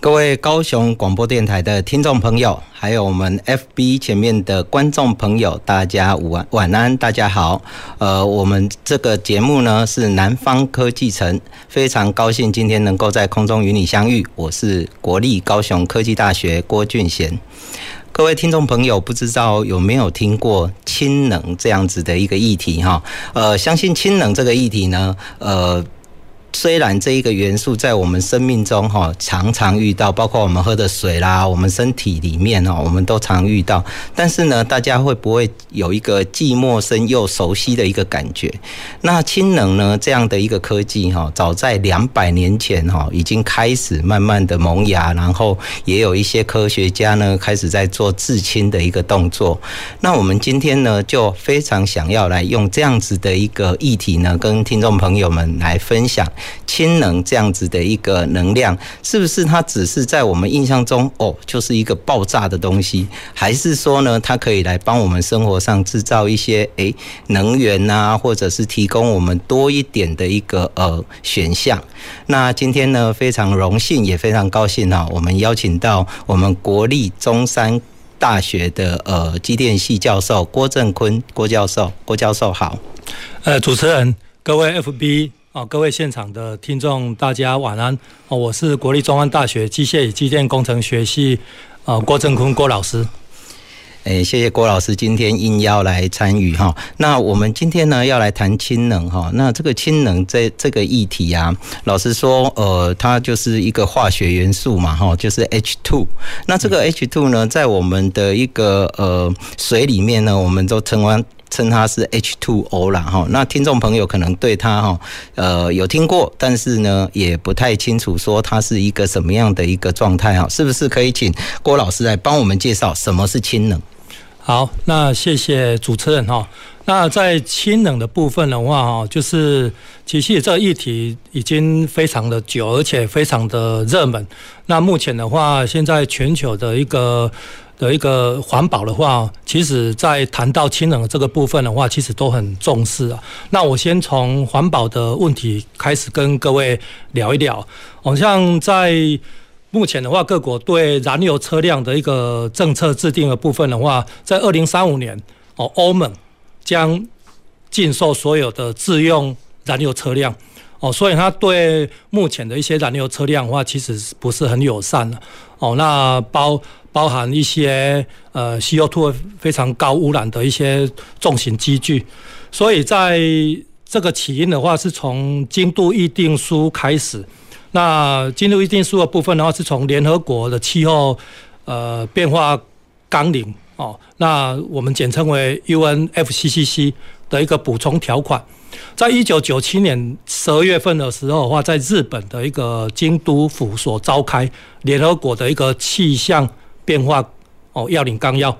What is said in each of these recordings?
各位高雄广播电台的听众朋友，还有我们 FB 前面的观众朋友，大家午安晚安，大家好。呃，我们这个节目呢是南方科技城，非常高兴今天能够在空中与你相遇。我是国立高雄科技大学郭俊贤。各位听众朋友，不知道有没有听过氢能这样子的一个议题哈？呃，相信氢能这个议题呢，呃。虽然这一个元素在我们生命中哈常常遇到，包括我们喝的水啦，我们身体里面哈，我们都常遇到。但是呢，大家会不会有一个既陌生又熟悉的一个感觉？那氢能呢这样的一个科技哈，早在两百年前哈已经开始慢慢的萌芽，然后也有一些科学家呢开始在做制氢的一个动作。那我们今天呢就非常想要来用这样子的一个议题呢，跟听众朋友们来分享。氢能这样子的一个能量，是不是它只是在我们印象中哦，就是一个爆炸的东西？还是说呢，它可以来帮我们生活上制造一些诶能源呐、啊，或者是提供我们多一点的一个呃选项？那今天呢，非常荣幸，也非常高兴啊，我们邀请到我们国立中山大学的呃机电系教授郭正坤郭教授，郭教授好。呃，主持人，各位 FB。好，各位现场的听众，大家晚安。哦，我是国立中央大学机械与机电工程学系，呃，郭正坤郭老师。诶，谢谢郭老师今天应邀来参与哈。那我们今天呢要来谈氢能哈。那这个氢能这这个议题啊，老实说，呃，它就是一个化学元素嘛哈，就是 H two。那这个 H two 呢，在我们的一个呃水里面呢，我们都称为。称它是 H2O 啦哈，那听众朋友可能对它哈呃有听过，但是呢也不太清楚说它是一个什么样的一个状态哈，是不是可以请郭老师来帮我们介绍什么是氢能？好，那谢谢主持人哈。那在氢能的部分的话哈，就是其实这个议题已经非常的久，而且非常的热门。那目前的话，现在全球的一个。的一个环保的话，其实在谈到氢能这个部分的话，其实都很重视啊。那我先从环保的问题开始跟各位聊一聊。好像在目前的话，各国对燃油车辆的一个政策制定的部分的话，在二零三五年，哦，欧盟将禁售所有的自用燃油车辆。哦，所以它对目前的一些燃油车辆的话，其实不是很友善的。哦，那包。包含一些呃 CO2 非常高污染的一些重型机具，所以在这个起因的话，是从京都议定书开始。那京都议定书的部分的话，是从联合国的气候呃变化纲领哦，那我们简称为 UNFCCC 的一个补充条款。在一九九七年十二月份的时候的话，在日本的一个京都府所召开联合国的一个气象。变化哦，要领纲要，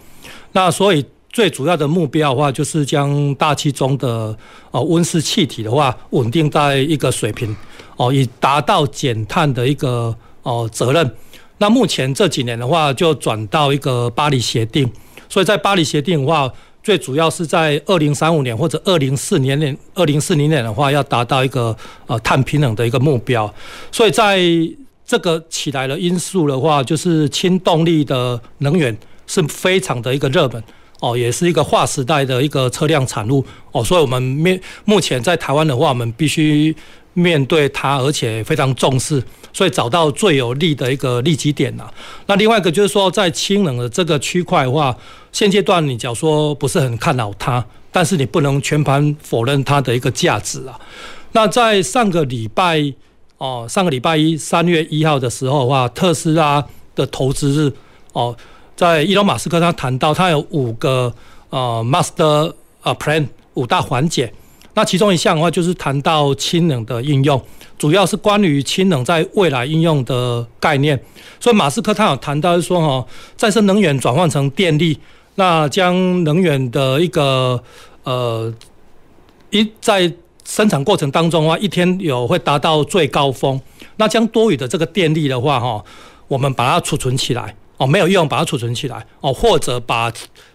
那所以最主要的目标的话，就是将大气中的哦温室气体的话稳定在一个水平哦，以达到减碳的一个哦责任。那目前这几年的话，就转到一个巴黎协定，所以在巴黎协定的话，最主要是在二零三五年或者二零四零年、二零四零年的话，要达到一个呃碳平衡的一个目标。所以在这个起来的因素的话，就是氢动力的能源是非常的一个热门哦，也是一个划时代的一个车辆产物哦，所以我们面目前在台湾的话，我们必须面对它，而且非常重视，所以找到最有利的一个利基点呐。那另外一个就是说，在氢能的这个区块的话，现阶段你假如说不是很看好它，但是你不能全盘否认它的一个价值啊。那在上个礼拜。哦，上个礼拜一，三月一号的时候的话，特斯拉的投资日，哦，在伊隆马斯克他谈到，他有五个呃 master 呃 plan 五大环节，那其中一项的话，就是谈到氢能的应用，主要是关于氢能在未来应用的概念。所以马斯克他有谈到说，哈，再生能源转换成电力，那将能源的一个呃一在生产过程当中的话，一天有会达到最高峰。那将多余的这个电力的话，哈，我们把它储存起来，哦，没有用，把它储存起来，哦，或者把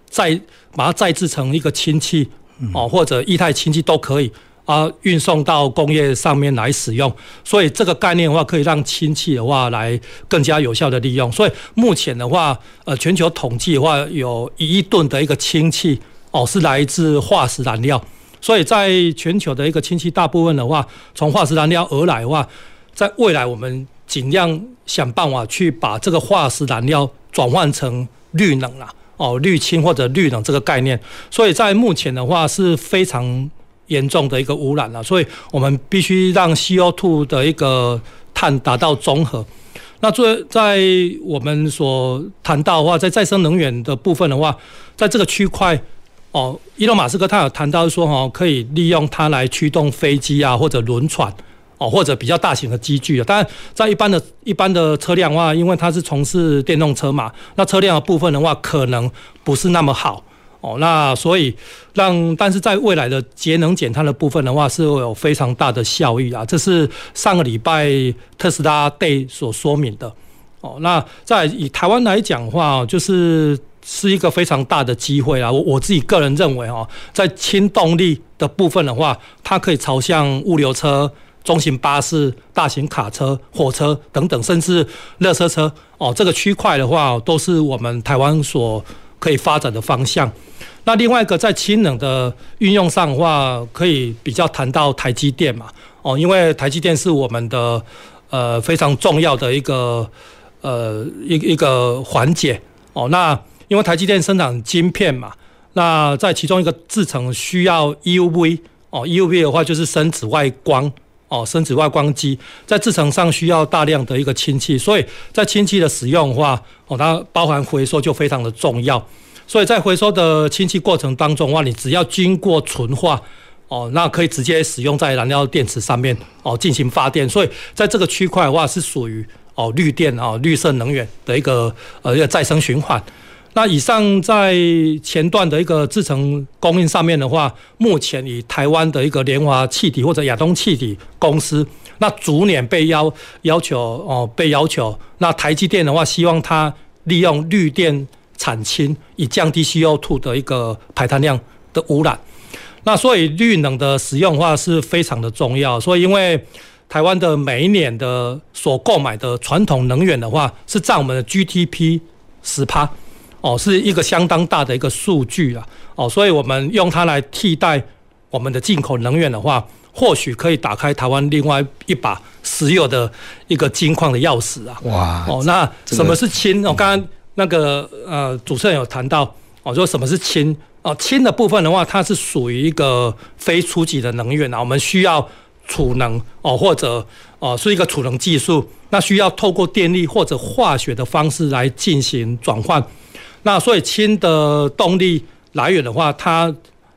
再把它再制成一个氢气，哦，或者液态氢气都可以啊，运送到工业上面来使用。所以这个概念的话，可以让氢气的话来更加有效的利用。所以目前的话，呃，全球统计的话，有一亿吨的一个氢气，哦，是来自化石燃料。所以在全球的一个氢气，大部分的话，从化石燃料而来的话，在未来我们尽量想办法去把这个化石燃料转换成绿能啦，哦，绿氢或者绿能这个概念。所以在目前的话是非常严重的一个污染了，所以我们必须让 CO2 的一个碳达到中和。那在在我们所谈到的话，在再生能源的部分的话，在这个区块。哦，伊隆马斯克他有谈到说，哈，可以利用它来驱动飞机啊，或者轮船，哦，或者比较大型的机具啊。当然，在一般的、一般的车辆的话，因为它是从事电动车嘛，那车辆的部分的话，可能不是那么好。哦，那所以让，但是在未来的节能减碳的部分的话，是有非常大的效益啊。这是上个礼拜特斯拉对所说明的。哦，那在以台湾来讲的话，就是。是一个非常大的机会啊！我我自己个人认为哈，在轻动力的部分的话，它可以朝向物流车、中型巴士、大型卡车、火车等等，甚至热车车哦，这个区块的话，都是我们台湾所可以发展的方向。那另外一个在氢能的运用上的话，可以比较谈到台积电嘛哦，因为台积电是我们的呃非常重要的一个呃一一个环节哦，那。因为台积电生产晶片嘛，那在其中一个制程需要 EUV 哦，EUV 的话就是深紫外光哦，深紫外光机在制程上需要大量的一个氢气，所以在氢气的使用的话哦，它包含回收就非常的重要。所以在回收的氢气过程当中的话，你只要经过纯化哦，那可以直接使用在燃料电池上面哦进行发电。所以在这个区块的话是属于哦绿电哦绿色能源的一个呃一个再生循环。那以上在前段的一个制成供应上面的话，目前以台湾的一个联华气体或者亚东气体公司，那逐年被要要求哦，被要求。那台积电的话，希望它利用绿电产氢，以降低 CO2 的一个排碳量的污染。那所以绿能的使用的话是非常的重要。所以因为台湾的每一年的所购买的传统能源的话，是占我们的 GDP 十趴。哦，是一个相当大的一个数据啊！哦，所以我们用它来替代我们的进口能源的话，或许可以打开台湾另外一把石油的一个金矿的钥匙啊！哇！哦，那什么是氢？我刚刚那个呃主持人有谈到哦，说什么是氢？哦，氢的部分的话，它是属于一个非初级的能源啊，我们需要储能哦，或者哦是一个储能技术，那需要透过电力或者化学的方式来进行转换。那所以氢的动力来源的话，它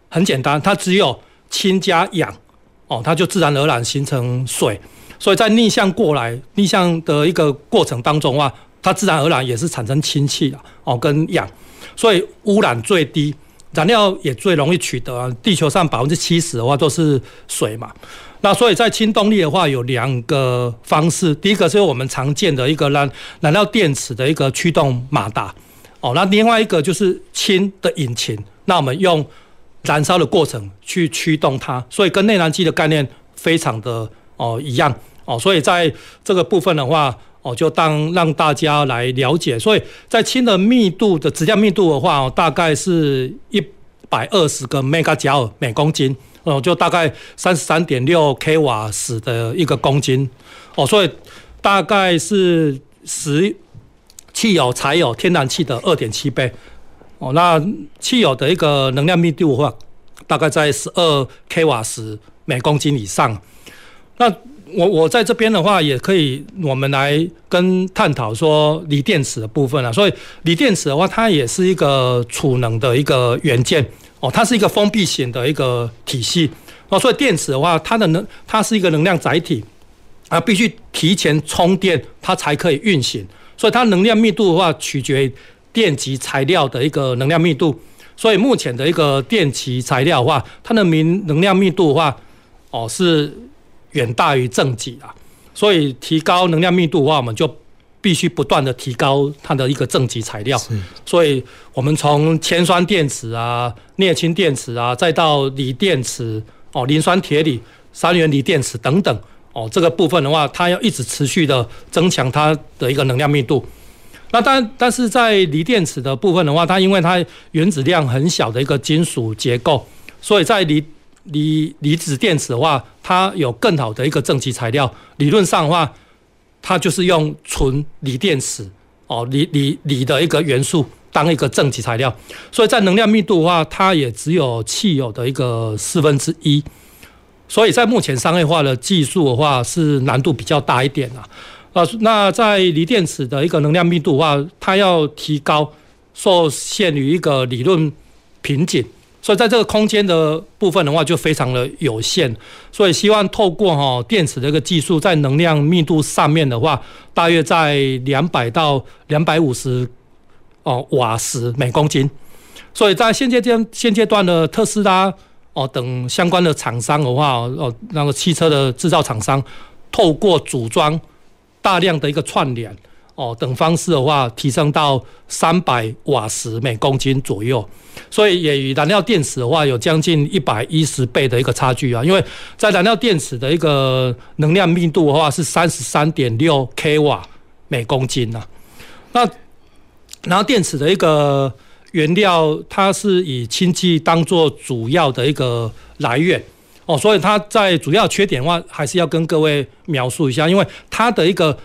很简单，它只有氢加氧，哦，它就自然而然形成水。所以在逆向过来、逆向的一个过程当中的话，它自然而然也是产生氢气了，哦，跟氧，所以污染最低，燃料也最容易取得。地球上百分之七十的话都是水嘛。那所以在氢动力的话，有两个方式，第一个是我们常见的一个燃燃料电池的一个驱动马达。哦，那另外一个就是氢的引擎，那我们用燃烧的过程去驱动它，所以跟内燃机的概念非常的哦一样哦，所以在这个部分的话哦，就当让大家来了解，所以在氢的密度的质量密度的话哦，大概是一百二十个 Megajoule 每公斤哦，就大概三十三点六 k 瓦时的一个公斤哦，所以大概是十。汽油、柴油、天然气的二点七倍，哦，那汽油的一个能量密度的话，大概在十二 k 瓦时每公斤以上。那我我在这边的话，也可以我们来跟探讨说锂电池的部分啊。所以锂电池的话，它也是一个储能的一个元件哦，它是一个封闭型的一个体系哦，所以电池的话，它的能它是一个能量载体啊，必须提前充电，它才可以运行。所以它能量密度的话，取决于电极材料的一个能量密度。所以目前的一个电极材料的话，它的明能量密度的话，哦是远大于正极啊。所以提高能量密度的话，我们就必须不断的提高它的一个正极材料。所以我们从铅酸电池啊、镍氢电池啊，再到锂电池。哦，磷酸铁锂、三元锂电池等等，哦，这个部分的话，它要一直持续的增强它的一个能量密度。那但但是在锂电池的部分的话，它因为它原子量很小的一个金属结构，所以在锂锂离子电池的话，它有更好的一个正极材料。理论上的话，它就是用纯锂电池哦，锂锂锂的一个元素。当一个正极材料，所以在能量密度的话，它也只有汽油的一个四分之一，所以在目前商业化的技术的话，是难度比较大一点啊。呃，那在锂电池的一个能量密度的话，它要提高，受限于一个理论瓶颈，所以在这个空间的部分的话，就非常的有限。所以希望透过哈电池的一个技术，在能量密度上面的话，大约在两百到两百五十。哦，瓦时每公斤，所以在现阶段现阶段的特斯拉哦等相关的厂商的话哦，那个汽车的制造厂商透过组装大量的一个串联哦等方式的话，提升到三百瓦时每公斤左右，所以也与燃料电池的话有将近一百一十倍的一个差距啊，因为在燃料电池的一个能量密度的话是三十三点六 k 瓦每公斤呐，那。然后电池的一个原料，它是以氢气当做主要的一个来源。哦，所以它在主要缺点的话，还是要跟各位描述一下，因为它的一个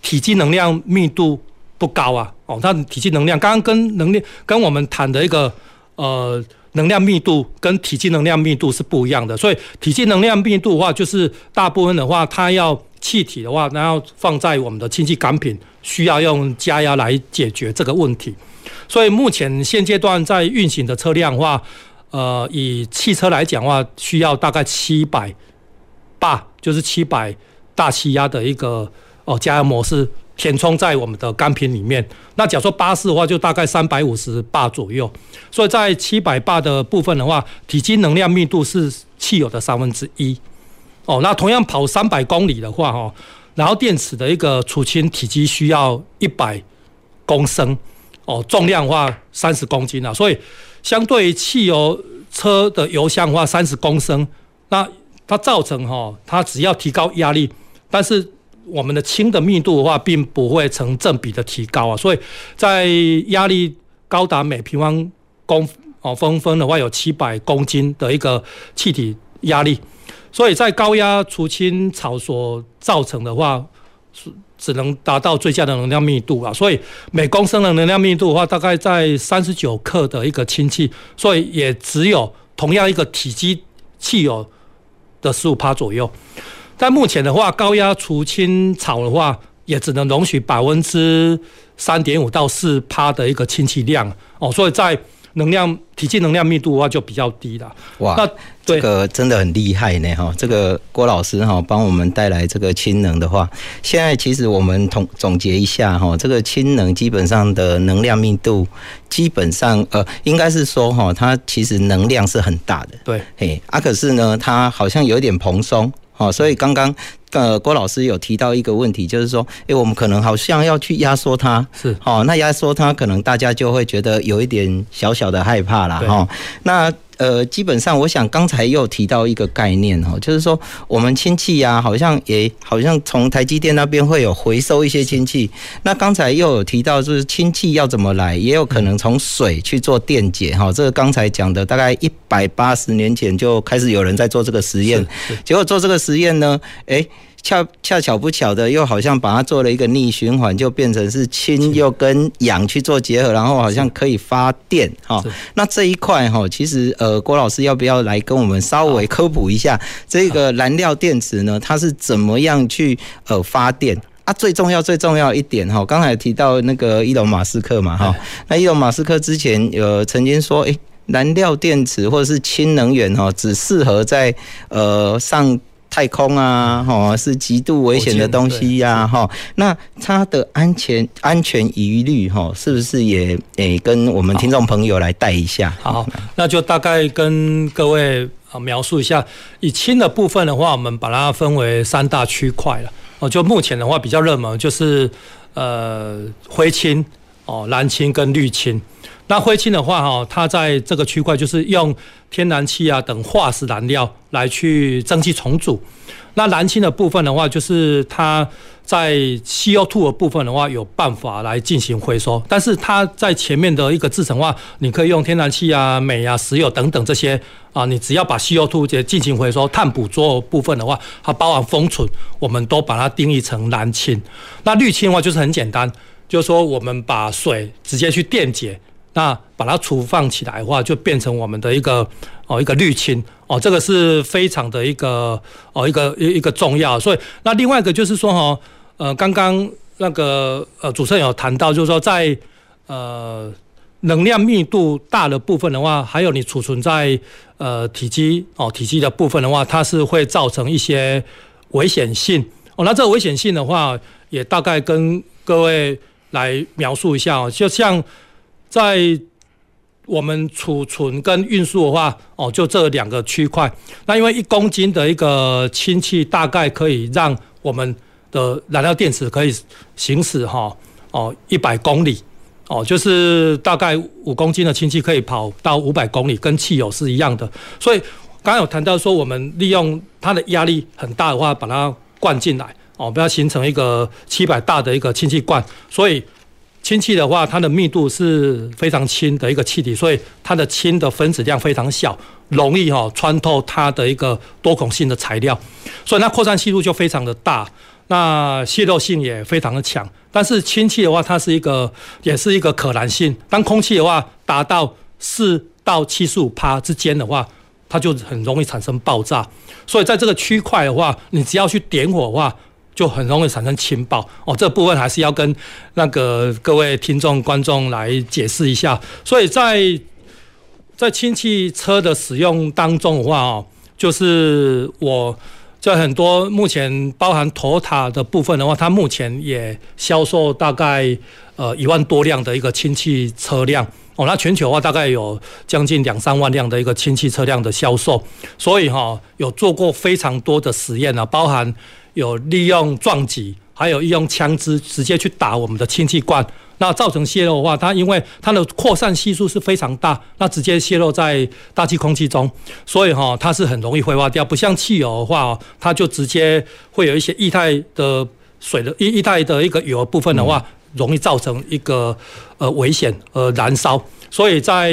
体积能量密度不高啊，哦，它的体积能量刚刚跟能量跟我们谈的一个呃能量密度跟体积能量密度是不一样的，所以体积能量密度的话，就是大部分的话，它要气体的话，然后放在我们的氢气杆品。需要用加压来解决这个问题，所以目前现阶段在运行的车辆的话，呃，以汽车来讲的话，需要大概七百巴，就是七百大气压的一个哦加压模式填充在我们的钢瓶里面。那假如说巴士的话，就大概三百五十巴左右。所以在七百巴的部分的话，体积能量密度是汽油的三分之一。哦，那同样跑三百公里的话，哈。然后电池的一个储氢体积需要一百公升，哦，重量的话三十公斤啊，所以相对于汽油车的油箱的话三十公升，那它造成哈，它只要提高压力，但是我们的氢的密度的话，并不会成正比的提高啊，所以在压力高达每平方公哦分分的话，有七百公斤的一个气体压力。所以在高压储氢槽所造成的话，是只能达到最佳的能量密度啊。所以每公升的能量密度的话，大概在三十九克的一个氢气，所以也只有同样一个体积汽油的十五帕左右。但目前的话，高压储氢槽的话，也只能容许百分之三点五到四帕的一个氢气量哦。所以在能量体积能量密度的话就比较低了。哇，那这个真的很厉害呢哈！这个郭老师哈帮我们带来这个氢能的话，现在其实我们统总结一下哈，这个氢能基本上的能量密度基本上呃应该是说哈，它其实能量是很大的。对，嘿啊，可是呢，它好像有点蓬松。哦，所以刚刚呃郭老师有提到一个问题，就是说，诶，我们可能好像要去压缩它，是，哦，那压缩它，可能大家就会觉得有一点小小的害怕啦。哈，那。呃，基本上，我想刚才又提到一个概念哈，就是说我们氢气呀，好像也好像从台积电那边会有回收一些氢气。那刚才又有提到，就是氢气要怎么来，也有可能从水去做电解哈。这个刚才讲的，大概一百八十年前就开始有人在做这个实验，结果做这个实验呢，诶。恰恰巧不巧的，又好像把它做了一个逆循环，就变成是氢又跟氧去做结合，然后好像可以发电哈。那这一块哈，其实呃，郭老师要不要来跟我们稍微科普一下这个燃料电池呢？它是怎么样去呃发电啊？最重要最重要一点哈，刚才提到那个伊隆马斯克嘛哈，那伊隆马斯克之前呃曾经说，诶燃料电池或者是氢能源哈，只适合在呃上太空啊，哈，是极度危险的东西呀，哈。那它的安全安全疑虑哈，是不是也诶跟我们听众朋友来带一下？好，那就大概跟各位啊描述一下，以氢的部分的话，我们把它分为三大区块了。哦，就目前的话比较热门就是呃灰氢哦，蓝氢跟绿氢。那灰氢的话，哈，它在这个区块就是用天然气啊等化石燃料来去蒸汽重组。那蓝氢的部分的话，就是它在 CO2 的部分的话，有办法来进行回收。但是它在前面的一个制程的话，你可以用天然气啊、煤啊、石油等等这些啊，你只要把 CO2 这进行回收，碳捕捉部分的话，它包含封存，我们都把它定义成蓝氢。那绿氢的话，就是很简单，就是说我们把水直接去电解。那把它储放起来的话，就变成我们的一个哦一个滤芯哦，这个是非常的一个哦一个一一个重要。所以那另外一个就是说哈呃刚刚那个呃主持人有谈到，就是说在呃能量密度大的部分的话，还有你储存在呃体积哦体积的部分的话，它是会造成一些危险性哦。那这个危险性的话，也大概跟各位来描述一下哦，就像。在我们储存跟运输的话，哦，就这两个区块。那因为一公斤的一个氢气，大概可以让我们的燃料电池可以行驶哈，哦，一百公里，哦，就是大概五公斤的氢气可以跑到五百公里，跟汽油是一样的。所以刚刚有谈到说，我们利用它的压力很大的话，把它灌进来，哦，不要形成一个七百大的一个氢气罐，所以。氢气的话，它的密度是非常轻的一个气体，所以它的氢的分子量非常小，容易哈穿透它的一个多孔性的材料，所以它扩散系数就非常的大，那泄漏性也非常的强。但是氢气的话，它是一个也是一个可燃性，当空气的话达到四到七十五趴之间的话，它就很容易产生爆炸。所以在这个区块的话，你只要去点火的话，就很容易产生氢爆哦，这部分还是要跟那个各位听众观众来解释一下。所以在在氢气车的使用当中的话哦，就是我在很多目前包含 Toyota 的部分的话，它目前也销售大概呃一万多辆的一个氢气车辆哦，那全球的话大概有将近两三万辆的一个氢气车辆的销售，所以哈有做过非常多的实验啊，包含。有利用撞击，还有利用枪支直接去打我们的氢气罐，那造成泄漏的话，它因为它的扩散系数是非常大，那直接泄漏在大气空气中，所以哈，它是很容易挥发掉。不像汽油的话，它就直接会有一些液态的水的液液态的一个油的部分的话，容易造成一个呃危险呃燃烧，所以在。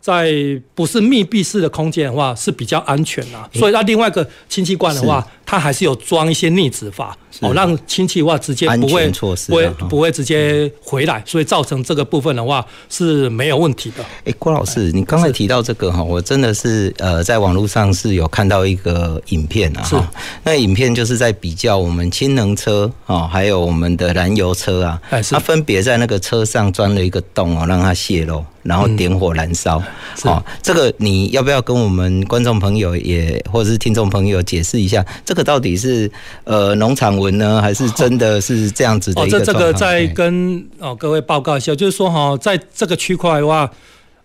在不是密闭式的空间的话是比较安全的，所以那另外一个氢气罐的话，它还是有装一些逆止阀，哦，让氢气的话直接不会不会不会直接回来，所以造成这个部分的话是没有问题的。哎，郭老师，你刚才提到这个哈，我真的是呃在网络上是有看到一个影片啊，哈，那影片就是在比较我们氢能车啊，还有我们的燃油车啊，它分别在那个车上钻了一个洞哦，让它泄漏。然后点火燃烧，哦，这个你要不要跟我们观众朋友也或者是听众朋友解释一下，这个到底是呃农场文呢，还是真的是这样子的一个状况？哦，这这个再跟哦各位报告一下，就是说哈，在这个区块的话，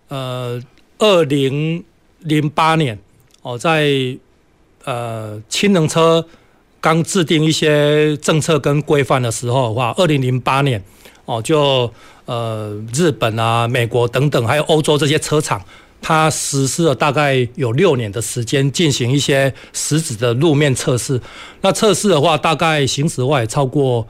呃，二零零八年哦，在呃氢能车刚制定一些政策跟规范的时候的话，二零零八年哦就。呃，日本啊、美国等等，还有欧洲这些车厂，它实施了大概有六年的时间，进行一些实质的路面测试。那测试的话，大概行驶外超过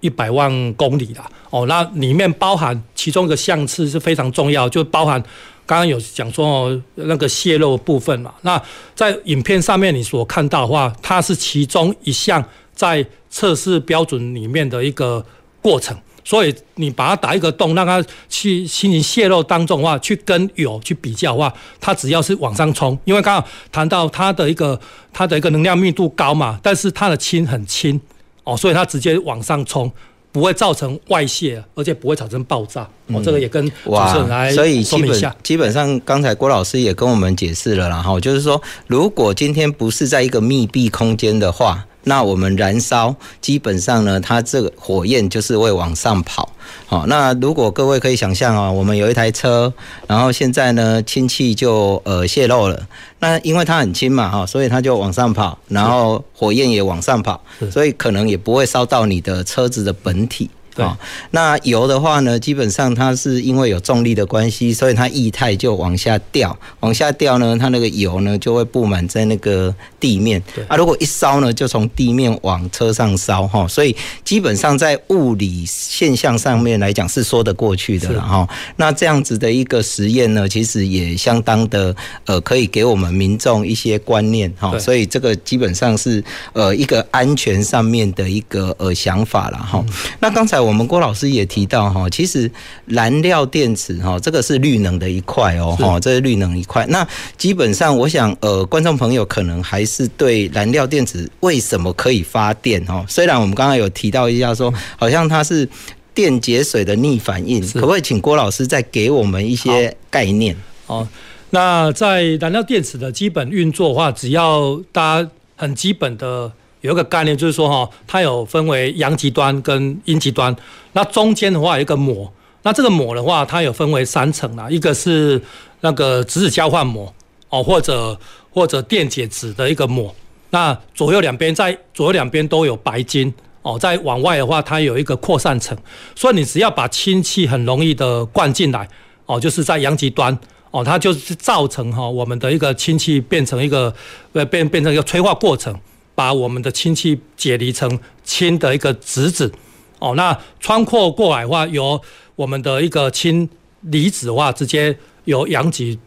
一百万公里了。哦，那里面包含其中一个项次是非常重要，就包含刚刚有讲说哦，那个泄漏部分嘛。那在影片上面你所看到的话，它是其中一项在测试标准里面的一个过程。所以你把它打一个洞，让它去进行泄漏当中的话，去跟有去比较的话，它只要是往上冲，因为刚刚谈到它的一个它的一个能量密度高嘛，但是它的氢很轻哦，所以它直接往上冲，不会造成外泄，而且不会产生爆炸。我、嗯哦、这个也跟主持人来所以基本说明一下。基本上，刚才郭老师也跟我们解释了，然后就是说，如果今天不是在一个密闭空间的话。那我们燃烧，基本上呢，它这个火焰就是会往上跑。好，那如果各位可以想象啊，我们有一台车，然后现在呢，氢气就呃泄漏了。那因为它很轻嘛，哈，所以它就往上跑，然后火焰也往上跑，所以可能也不会烧到你的车子的本体。对，那油的话呢，基本上它是因为有重力的关系，所以它液态就往下掉，往下掉呢，它那个油呢就会布满在那个地面。对啊，如果一烧呢，就从地面往车上烧哈，所以基本上在物理现象上面来讲是说得过去的了哈。那这样子的一个实验呢，其实也相当的呃，可以给我们民众一些观念哈。所以这个基本上是呃一个安全上面的一个呃想法了哈。那刚才。我们郭老师也提到哈，其实燃料电池哈，这个是绿能的一块哦哈，这是绿能一块。那基本上，我想呃，观众朋友可能还是对燃料电池为什么可以发电哈？虽然我们刚刚有提到一下说，好像它是电解水的逆反应，可不可以请郭老师再给我们一些概念？哦，那在燃料电池的基本运作的话，只要大家很基本的。有一个概念，就是说哈，它有分为阳极端跟阴极端，那中间的话有一个膜，那这个膜的话，它有分为三层啦，一个是那个质子交换膜哦，或者或者电解质的一个膜，那左右两边在左右两边都有白金哦，在往外的话，它有一个扩散层，所以你只要把氢气很容易的灌进来哦，就是在阳极端哦，它就是造成哈我们的一个氢气变成一个呃变变成一个催化过程。把我们的氢气解离成氢的一个质子，哦，那穿过过来的话，由我们的一个氢离子的话，直接由阳极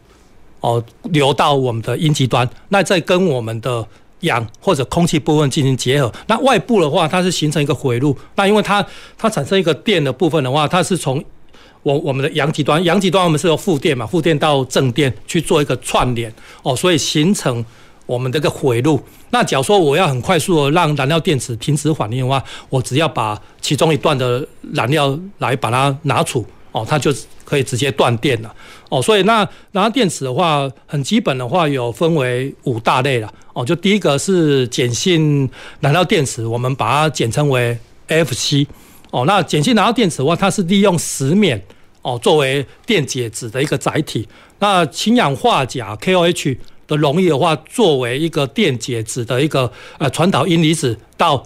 哦流到我们的阴极端，那再跟我们的氧或者空气部分进行结合。那外部的话，它是形成一个回路。那因为它它产生一个电的部分的话，它是从我我们的阳极端，阳极端我们是由负电嘛，负电到正电去做一个串联，哦，所以形成。我们这个回路，那假如说我要很快速的让燃料电池停止反应的话，我只要把其中一段的燃料来把它拿出，哦，它就可以直接断电了，哦，所以那燃料电池的话，很基本的话有分为五大类了，哦，就第一个是碱性燃料电池，我们把它简称为 FC，哦，那碱性燃料电池的话，它是利用石棉，哦，作为电解质的一个载体，那氢氧化钾 KOH。的溶液的话，作为一个电解质的一个呃传导阴离子到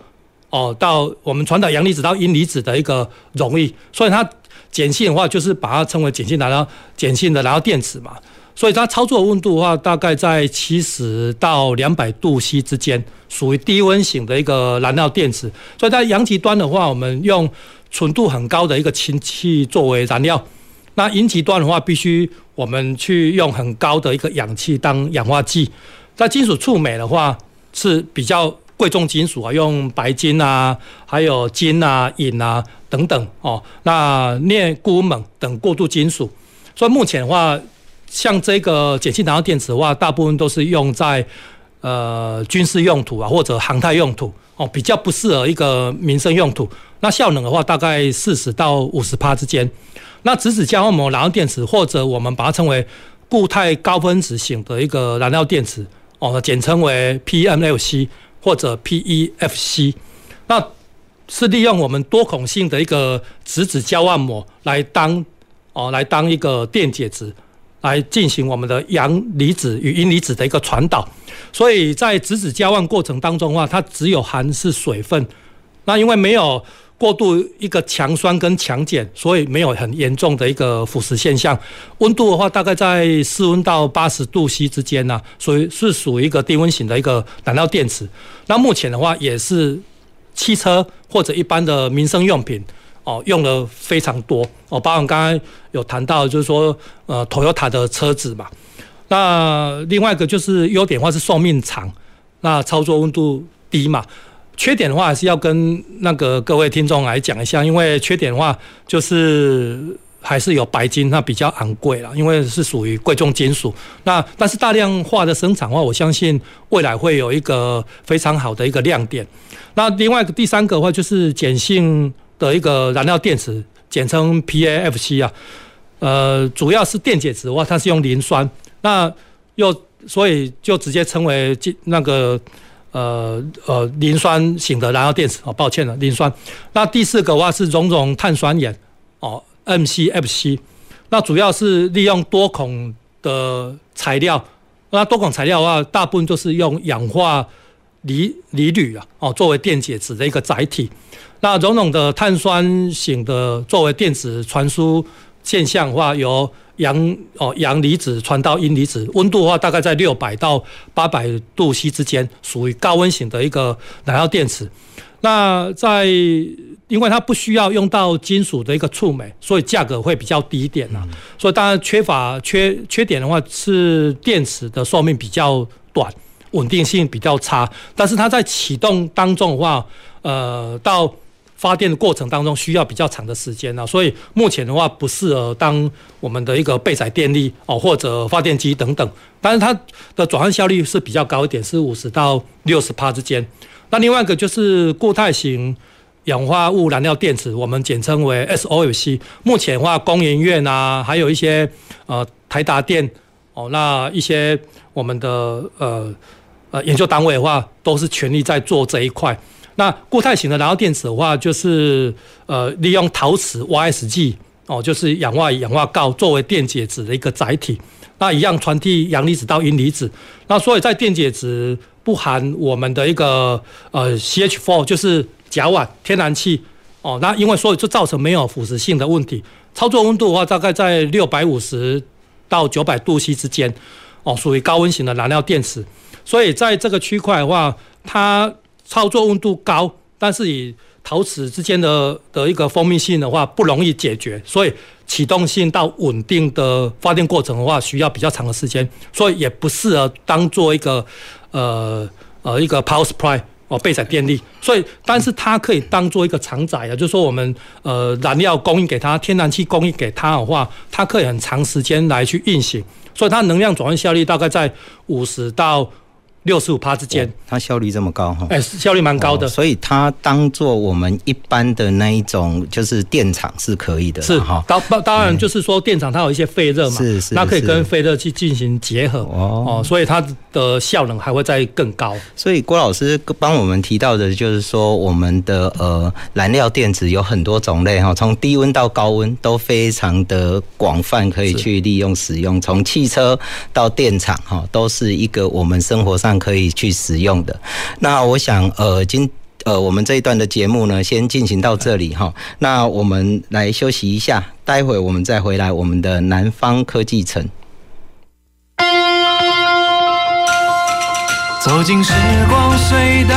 哦到我们传导阳离子到阴离子的一个溶液，所以它碱性的话就是把它称为碱性燃料碱性的燃料电池嘛，所以它操作温度的话大概在七十到两百度 C 之间，属于低温型的一个燃料电池。所以在阳极端的话，我们用纯度很高的一个氢气作为燃料。那阴极端的话，必须我们去用很高的一个氧气当氧化剂。在金属触媒的话，是比较贵重金属啊，用白金啊，还有金啊、银啊等等哦。那镍、钴、锰等过渡金属。所以目前的话，像这个碱性燃料电池的话，大部分都是用在呃军事用途啊，或者航太用途哦，比较不适合一个民生用途。那效能的话，大概四十到五十帕之间。那质子交换膜燃料电池，或者我们把它称为固态高分子型的一个燃料电池，哦，简称为 PMLC 或者 PEFC，那是利用我们多孔性的一个质子交换膜来当哦，来当一个电解质，来进行我们的阳离子与阴离子的一个传导。所以在质子交换过程当中的话，它只有含是水分，那因为没有。过度一个强酸跟强碱，所以没有很严重的一个腐蚀现象。温度的话，大概在室温到八十度 C 之间呢，所以是属于一个低温型的一个燃料电池。那目前的话，也是汽车或者一般的民生用品哦，用的非常多哦。包括刚刚有谈到，就是说呃，Toyota 的车子嘛。那另外一个就是优点的话是寿命长，那操作温度低嘛。缺点的话，还是要跟那个各位听众来讲一下，因为缺点的话，就是还是有白金，那比较昂贵了，因为是属于贵重金属。那但是大量化的生产的话，我相信未来会有一个非常好的一个亮点。那另外第三个的话，就是碱性的一个燃料电池，简称 PAFC 啊，呃，主要是电解质的话，它是用磷酸，那又所以就直接称为那个呃呃磷酸型的燃料电池哦，抱歉了，磷酸。那第四个的话是熔融碳酸盐哦，MCFC，那主要是利用多孔的材料，那多孔材料的话，大部分就是用氧化锂锂铝啊哦作为电解质的一个载体。那熔融的碳酸型的作为电子传输现象的话，由阳哦阳离子传到阴离子，温度的话大概在六百到八百度 C 之间，属于高温型的一个燃料电池。那在因为它不需要用到金属的一个触媒，所以价格会比较低一点呐。所以当然缺乏缺缺点的话是电池的寿命比较短，稳定性比较差。但是它在启动当中的话，呃到发电的过程当中需要比较长的时间啊，所以目前的话不适合当我们的一个备载电力哦，或者发电机等等。但是它的转换效率是比较高一点，是五十到六十帕之间。那另外一个就是固态型氧化物燃料电池，我们简称为 SOFC。目前的话，工研院啊，还有一些呃台达电哦，那一些我们的呃呃研究单位的话，都是全力在做这一块。那固态型的燃料电池的话，就是呃利用陶瓷 YSG 哦，就是氧化氧化锆作为电解质的一个载体，那一样传递阳离子到阴离子。那所以在电解质不含我们的一个呃 CH4，就是甲烷天然气哦。那因为所以就造成没有腐蚀性的问题。操作温度的话，大概在六百五十到九百度 C 之间哦，属于高温型的燃料电池。所以在这个区块的话，它操作温度高，但是以陶瓷之间的的一个封闭性的话不容易解决，所以启动性到稳定的发电过程的话需要比较长的时间，所以也不适合当做一个呃呃一个 power supply 哦备载电力。所以，但是它可以当做一个长载啊，就是说我们呃燃料供应给它，天然气供应给它的话，它可以很长时间来去运行，所以它能量转换效率大概在五十到。六十五趴之间，它效率这么高哈？哎，效率蛮高的，所以它当做我们一般的那一种就是电厂是可以的，是哈。当当然就是说电厂它有一些废热嘛，是是，那可以跟废热去进行结合哦，所以它的效能还会再更高。所以郭老师帮我们提到的就是说，我们的呃燃料电池有很多种类哈，从低温到高温都非常的广泛，可以去利用使用。从汽车到电厂哈，都是一个我们生活上。可以去使用的。那我想，呃，今呃，我们这一段的节目呢，先进行到这里哈。那我们来休息一下，待会我们再回来我们的南方科技城。走进时光隧道，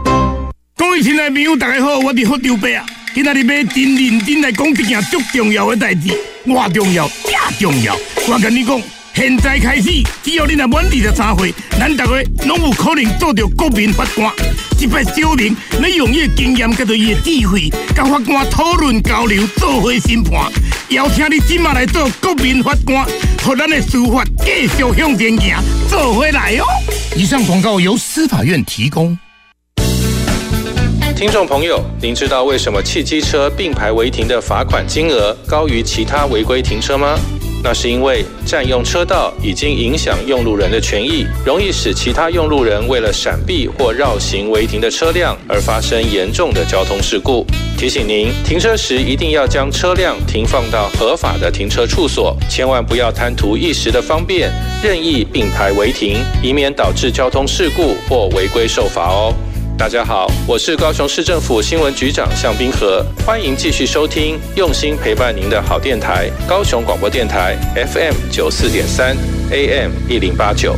各位亲爱的朋友，大家好，我是福州伯啊！今仔日要真认真来讲一件足重要的代志，我重要，正重要！我跟你讲，现在开始，只要你若满二十三岁，咱大家拢有可能做到国民法官。一摆小明，你用伊的经验甲着伊的智慧，甲法官讨论交流，做伙审判。邀请你今麦来做国民法官，让咱的司法继续向前行，做伙来哦！以上广告由司法院提供。听众朋友，您知道为什么汽机车并排违停的罚款金额高于其他违规停车吗？那是因为占用车道已经影响用路人的权益，容易使其他用路人为了闪避或绕行违停的车辆而发生严重的交通事故。提醒您，停车时一定要将车辆停放到合法的停车处所，千万不要贪图一时的方便，任意并排违停，以免导致交通事故或违规受罚哦。大家好，我是高雄市政府新闻局长向冰河，欢迎继续收听用心陪伴您的好电台——高雄广播电台 FM 九四点三 AM 一零八九。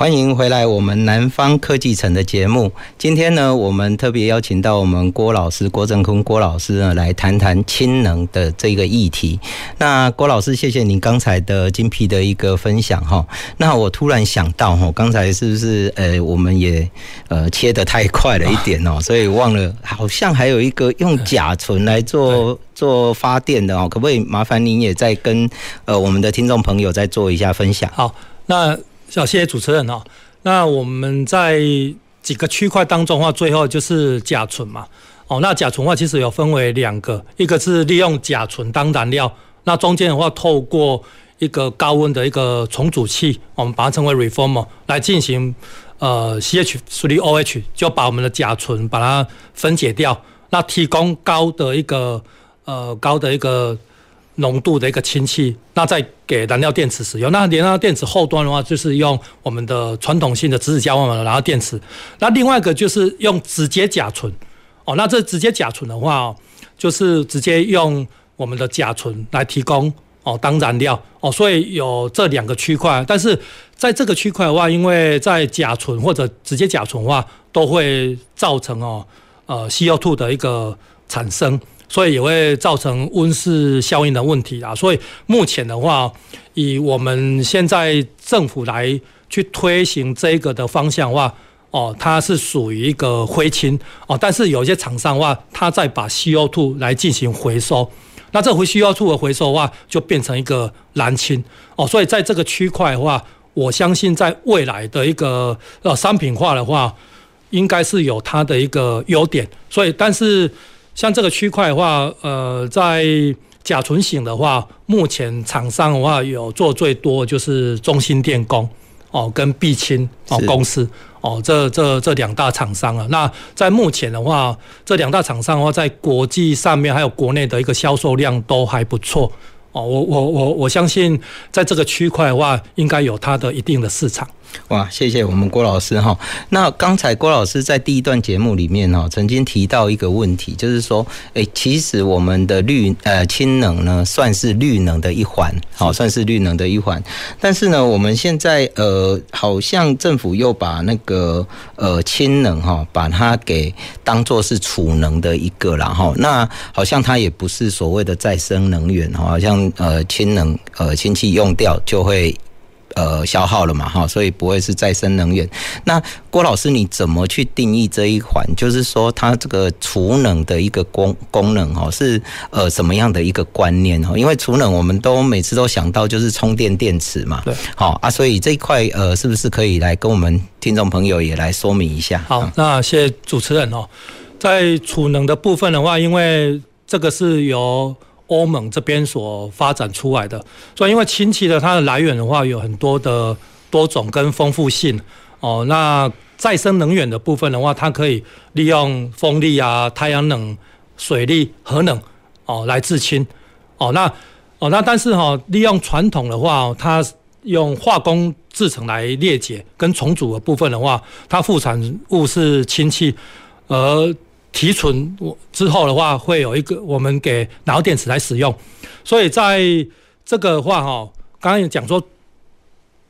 欢迎回来，我们南方科技城的节目。今天呢，我们特别邀请到我们郭老师郭正坤郭老师呢，来谈谈氢能的这个议题。那郭老师，谢谢您刚才的精辟的一个分享哈。那我突然想到哈，刚才是不是呃，我们也呃切得太快了一点哦，所以忘了，好像还有一个用甲醇来做做发电的哦，可不可以麻烦您也再跟呃我们的听众朋友再做一下分享？好，那。好，谢谢主持人哈。那我们在几个区块当中的话，最后就是甲醇嘛。哦，那甲醇的话其实有分为两个，一个是利用甲醇当燃料，那中间的话透过一个高温的一个重组器，我们把它称为 reformer 来进行呃 CH3OH，就把我们的甲醇把它分解掉，那提供高的一个呃高的一个。浓度的一个氢气，那再给燃料电池使用。那燃料电池后端的话，就是用我们的传统性的质子交换的燃料电池。那另外一个就是用直接甲醇。哦，那这直接甲醇的话，就是直接用我们的甲醇来提供哦当燃料哦，所以有这两个区块。但是在这个区块的话，因为在甲醇或者直接甲醇的话，都会造成哦呃 CO2 的一个产生。所以也会造成温室效应的问题啊。所以目前的话，以我们现在政府来去推行这个的方向的话，哦，它是属于一个灰氢哦。但是有些厂商的话，它在把 CO2 来进行回收，那这回 CO2 的回收的话，就变成一个蓝氢哦。所以在这个区块的话，我相信在未来的一个呃商品化的话，应该是有它的一个优点。所以，但是。像这个区块的话，呃，在甲醇型的话，目前厂商的话有做最多就是中兴电工哦，跟碧清哦公司。哦，这这这两大厂商啊。那在目前的话，这两大厂商的话，在国际上面还有国内的一个销售量都还不错哦。我我我我相信，在这个区块的话，应该有它的一定的市场。哇，谢谢我们郭老师哈。那刚才郭老师在第一段节目里面哈，曾经提到一个问题，就是说，诶，其实我们的绿呃氢能呢，算是绿能的一环，好，算是绿能的一环。但是呢，我们现在呃，好像政府又把那个呃氢能哈，把它给当做是储能的一个了哈。那好像它也不是所谓的再生能源哈，好像呃氢能呃氢气用掉就会。呃，消耗了嘛，哈，所以不会是再生能源。那郭老师，你怎么去定义这一环？就是说，它这个储能的一个功功能，哈，是呃什么样的一个观念？哈，因为储能，我们都每次都想到就是充电电池嘛，对，好啊，所以这一块呃，是不是可以来跟我们听众朋友也来说明一下？好，那谢谢主持人哦，在储能的部分的话，因为这个是由欧盟这边所发展出来的，所以因为氢气的它的来源的话有很多的多种跟丰富性哦。那再生能源的部分的话，它可以利用风力啊、太阳能、水力、核能哦来制氢哦。那哦那但是哈，利用传统的话，它用化工制成来裂解跟重组的部分的话，它副产物是氢气，而提纯之后的话，会有一个我们给燃料电池来使用，所以在这个话哈，刚刚有讲说，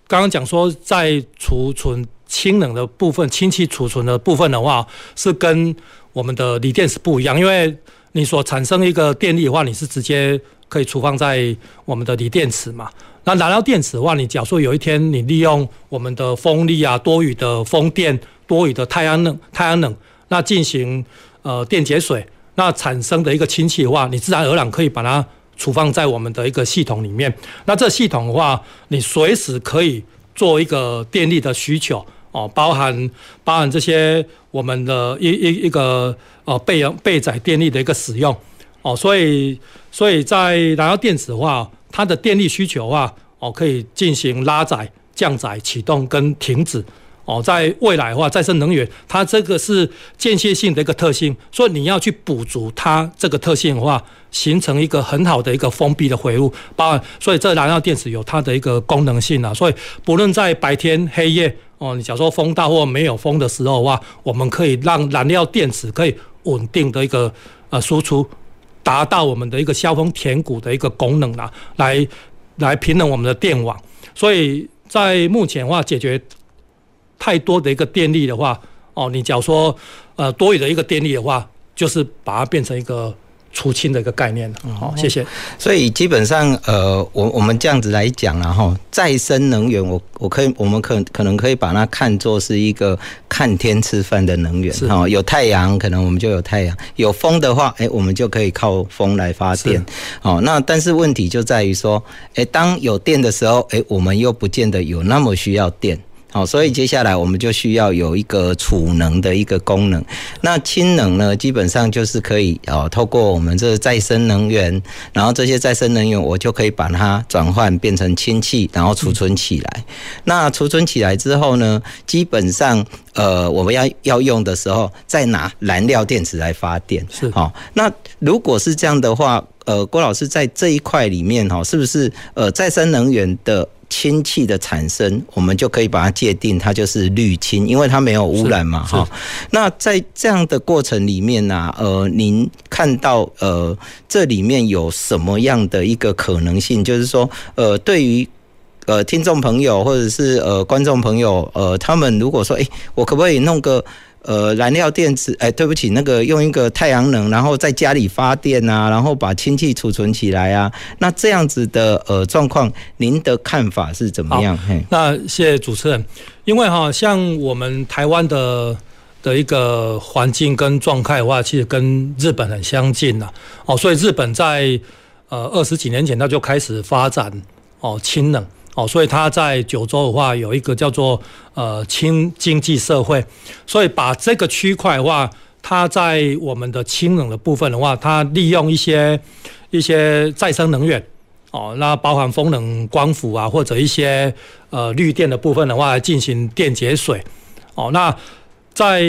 刚刚讲说在储存氢能的部分，氢气储存的部分的话，是跟我们的锂电池不一样，因为你所产生一个电力的话，你是直接可以储放在我们的锂电池嘛。那燃料电池的话，你假如说有一天你利用我们的风力啊、多余的风电、多余的太阳能、太阳能，那进行。呃，电解水那产生的一个氢气的话，你自然而然可以把它储放在我们的一个系统里面。那这系统的话，你随时可以做一个电力的需求哦，包含包含这些我们的一一一个呃备备载电力的一个使用哦，所以所以在燃料电池的话，它的电力需求的话哦，可以进行拉载、降载、启动跟停止。哦，在未来的话，再生能源它这个是间歇性的一个特性，所以你要去补足它这个特性的话，形成一个很好的一个封闭的回路，包所以这燃料电池有它的一个功能性啊，所以不论在白天黑夜哦，你假如说风大或没有风的时候的话，我们可以让燃料电池可以稳定的一个呃输出，达到我们的一个消峰填谷的一个功能啊，来来平衡我们的电网，所以在目前的话解决。太多的一个电力的话，哦，你假如说呃多余的一个电力的话，就是把它变成一个出氢的一个概念了。好，谢谢。所以基本上呃，我我们这样子来讲然后再生能源，我我可以我们可可能可以把它看作是一个看天吃饭的能源。哈，有太阳，可能我们就有太阳；有风的话，哎，我们就可以靠风来发电。哦，那但是问题就在于说，哎，当有电的时候，哎，我们又不见得有那么需要电。好，所以接下来我们就需要有一个储能的一个功能。那氢能呢，基本上就是可以哦，透过我们这个再生能源，然后这些再生能源我就可以把它转换变成氢气，然后储存起来。那储存起来之后呢，基本上呃，我们要要用的时候再拿燃料电池来发电。是，好，那如果是这样的话，呃，郭老师在这一块里面哈，是不是呃再生能源的？氢气的产生，我们就可以把它界定，它就是绿氢，因为它没有污染嘛，哈。那在这样的过程里面呢、啊，呃，您看到呃这里面有什么样的一个可能性？就是说，呃，对于呃听众朋友或者是呃观众朋友，呃，他们如果说，哎、欸，我可不可以弄个？呃，燃料电池，哎，对不起，那个用一个太阳能，然后在家里发电啊，然后把氢气储存起来啊，那这样子的呃状况，您的看法是怎么样？嘿，那谢谢主持人，因为哈，像我们台湾的的一个环境跟状态的话，其实跟日本很相近呐，哦，所以日本在呃二十几年前，它就开始发展哦氢能。哦，所以它在九州的话有一个叫做呃轻经济社会，所以把这个区块的话，它在我们的氢能的部分的话，它利用一些一些再生能源哦，那包含风能、光伏啊，或者一些呃绿电的部分的话，进行电解水哦，那。在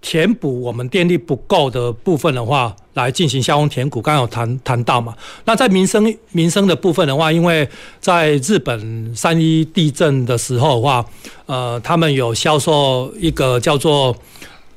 填补我们电力不够的部分的话，来进行消峰填谷，刚刚有谈谈到嘛。那在民生民生的部分的话，因为在日本三一地震的时候的话，呃，他们有销售一个叫做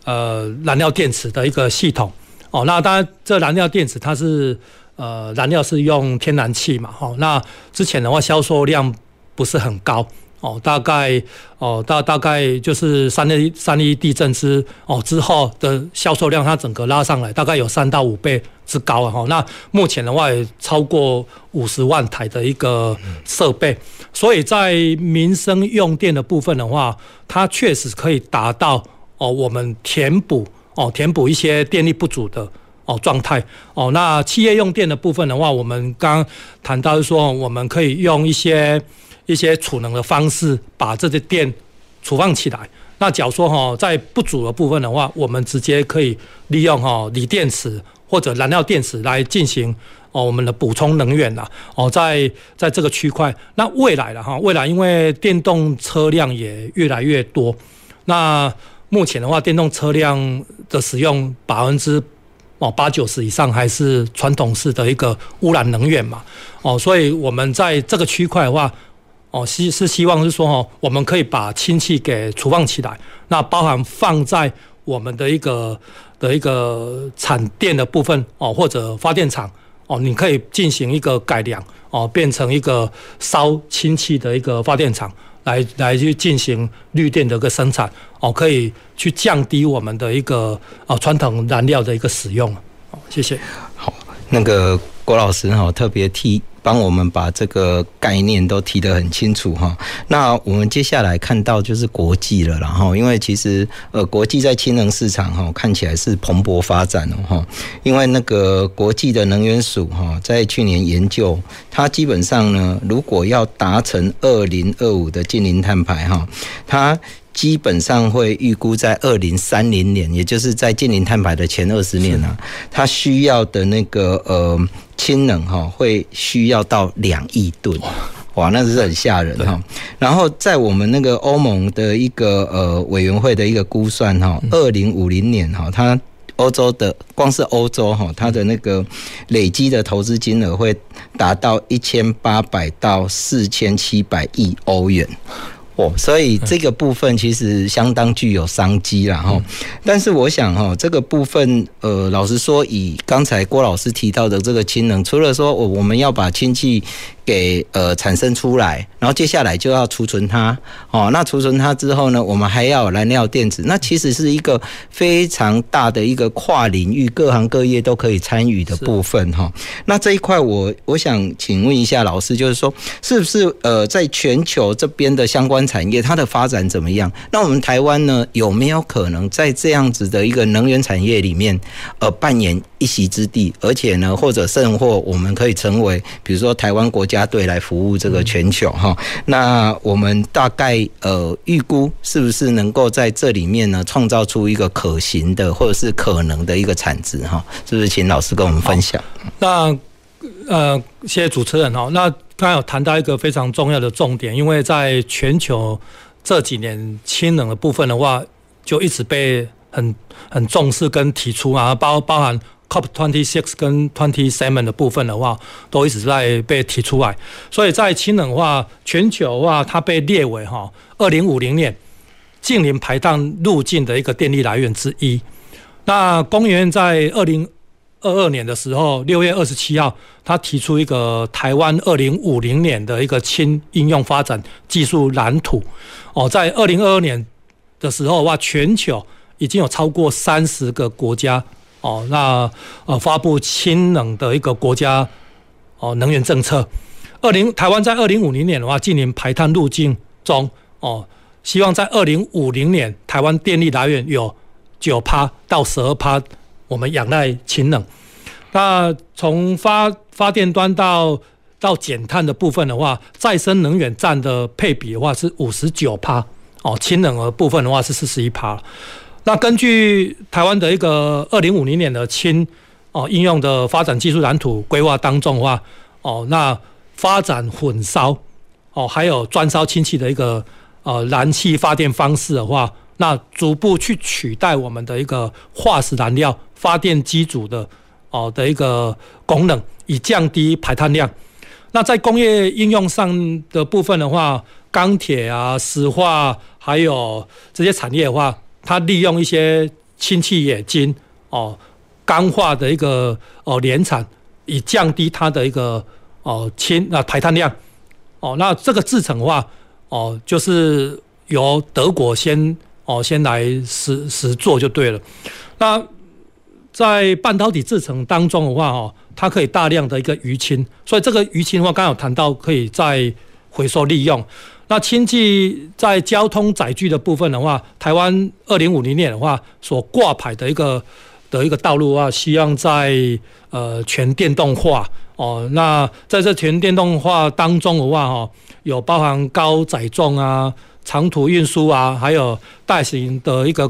呃燃料电池的一个系统哦。那当然，这燃料电池它是呃燃料是用天然气嘛，哦，那之前的话销售量不是很高。哦，大概哦，大大概就是三一三一地震之哦之后的销售量，它整个拉上来，大概有三到五倍之高啊！哈，那目前的话也超过五十万台的一个设备，所以在民生用电的部分的话，它确实可以达到哦，我们填补哦，填补一些电力不足的哦状态哦。那企业用电的部分的话，我们刚谈到说，我们可以用一些。一些储能的方式，把这些电储放起来。那假如说哈，在不足的部分的话，我们直接可以利用哈锂电池或者燃料电池来进行哦我们的补充能源呐。哦，在在这个区块，那未来的哈，未来因为电动车辆也越来越多，那目前的话，电动车辆的使用百分之哦八九十以上还是传统式的一个污染能源嘛。哦，所以我们在这个区块的话。哦，希是希望是说哦，我们可以把氢气给储放起来，那包含放在我们的一个的一个产电的部分哦，或者发电厂哦，你可以进行一个改良哦，变成一个烧氢气的一个发电厂，来来去进行绿电的一个生产哦，可以去降低我们的一个啊传统燃料的一个使用。哦，谢谢。好，那个郭老师哈特别提帮我们把这个概念都提得很清楚哈。那我们接下来看到就是国际了，然后因为其实呃国际在氢能市场哈看起来是蓬勃发展哦哈，因为那个国际的能源署哈在去年研究，它基本上呢如果要达成二零二五的净零碳排哈，它基本上会预估在二零三零年，也就是在近零碳排的前二十年啊，它需要的那个呃氢能哈，会需要到两亿吨，哇，那是很吓人哈。然后在我们那个欧盟的一个呃委员会的一个估算哈，二零五零年哈，它欧洲的光是欧洲哈，它的那个累积的投资金额会达到一千八百到四千七百亿欧元。所以这个部分其实相当具有商机啦哈，但是我想哈，这个部分呃，老实说，以刚才郭老师提到的这个氢能，除了说我我们要把氢气给呃产生出来，然后接下来就要储存它哦。那储存它之后呢，我们还要有燃料电池。那其实是一个非常大的一个跨领域，各行各业都可以参与的部分哈。那这一块我我想请问一下老师，就是说是不是呃在全球这边的相关产业它的发展怎么样？那我们台湾呢有没有可能在这样子的一个能源产业里面呃扮演一席之地？而且呢，或者甚或我们可以成为比如说台湾国家。队来服务这个全球哈，那我们大概呃预估是不是能够在这里面呢创造出一个可行的或者是可能的一个产值哈？是不是请老师跟我们分享？那呃，谢谢主持人哈。那刚才有谈到一个非常重要的重点，因为在全球这几年氢能的部分的话，就一直被很很重视跟提出啊，包包含。COP twenty six 跟 twenty seven 的部分的话，都一直在被提出来。所以在氢能化，全球的话，它被列为哈二零五零年近零排放路径的一个电力来源之一。那工研院在二零二二年的时候，六月二十七号，他提出一个台湾二零五零年的一个氢应用发展技术蓝图。哦，在二零二二年的时候哇，全球已经有超过三十个国家。哦，那呃，发布氢能的一个国家哦能源政策。二零台湾在二零五零年的话，近年排碳路径中哦，希望在二零五零年台湾电力来源有九趴到十二趴，我们仰赖氢能。那从发发电端到到减碳的部分的话，再生能源占的配比的话是五十九趴哦，氢能的部分的话是四十一趴。那根据台湾的一个二零五零年的氢哦应用的发展技术蓝图规划当中的话，哦，那发展混烧哦，还有专烧氢气的一个呃燃气发电方式的话，那逐步去取代我们的一个化石燃料发电机组的哦的一个功能，以降低排碳量。那在工业应用上的部分的话，钢铁啊、石化还有这些产业的话。它利用一些氢气冶金哦，钢化的一个哦联产，以降低它的一个哦氢啊排碳量哦。那这个制程的话哦，就是由德国先哦先来实实做就对了。那在半导体制程当中的话哦，它可以大量的一个余氢，所以这个余氢的话，刚刚有谈到可以再回收利用。那氢气在交通载具的部分的话，台湾二零五零年的话所挂牌的一个的一个道路啊，希望在呃全电动化哦。那在这全电动化当中的话，哈，有包含高载重啊、长途运输啊，还有大型的一个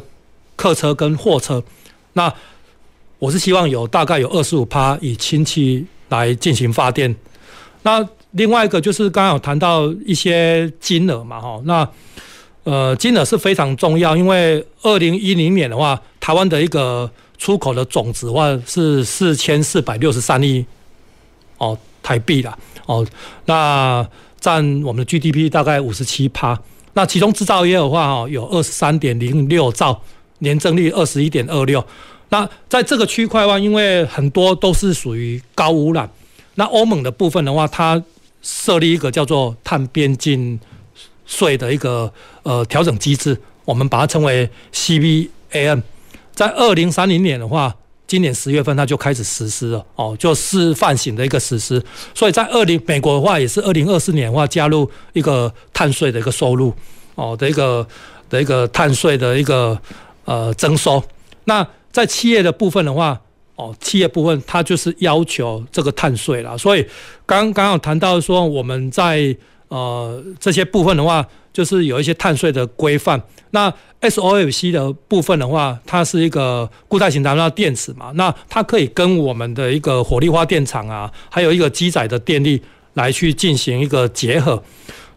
客车跟货车。那我是希望有大概有二十五趴以氢气来进行发电。那另外一个就是刚刚有谈到一些金额嘛，哈，那呃金额是非常重要，因为二零一零年的话，台湾的一个出口的总值的话是四千四百六十三亿哦台币啦，哦，那占我们的 GDP 大概五十七趴，那其中制造业的话，哈，有二十三点零六兆，年增率二十一点二六，那在这个区块的话，因为很多都是属于高污染，那欧盟的部分的话，它设立一个叫做碳边境税的一个呃调整机制，我们把它称为 CBAM。在二零三零年的话，今年十月份它就开始实施了哦，就示范型的一个实施。所以在二零美国的话，也是二零二四年的话加入一个碳税的一个收入哦的一个的一个碳税的一个呃征收。那在企业的部分的话，哦，企业部分它就是要求这个碳税了。所以刚刚有谈到说我们在呃这些部分的话。就是有一些碳税的规范。那 SOFC 的部分的话，它是一个固态型燃料电池嘛，那它可以跟我们的一个火力发电厂啊，还有一个机载的电力来去进行一个结合。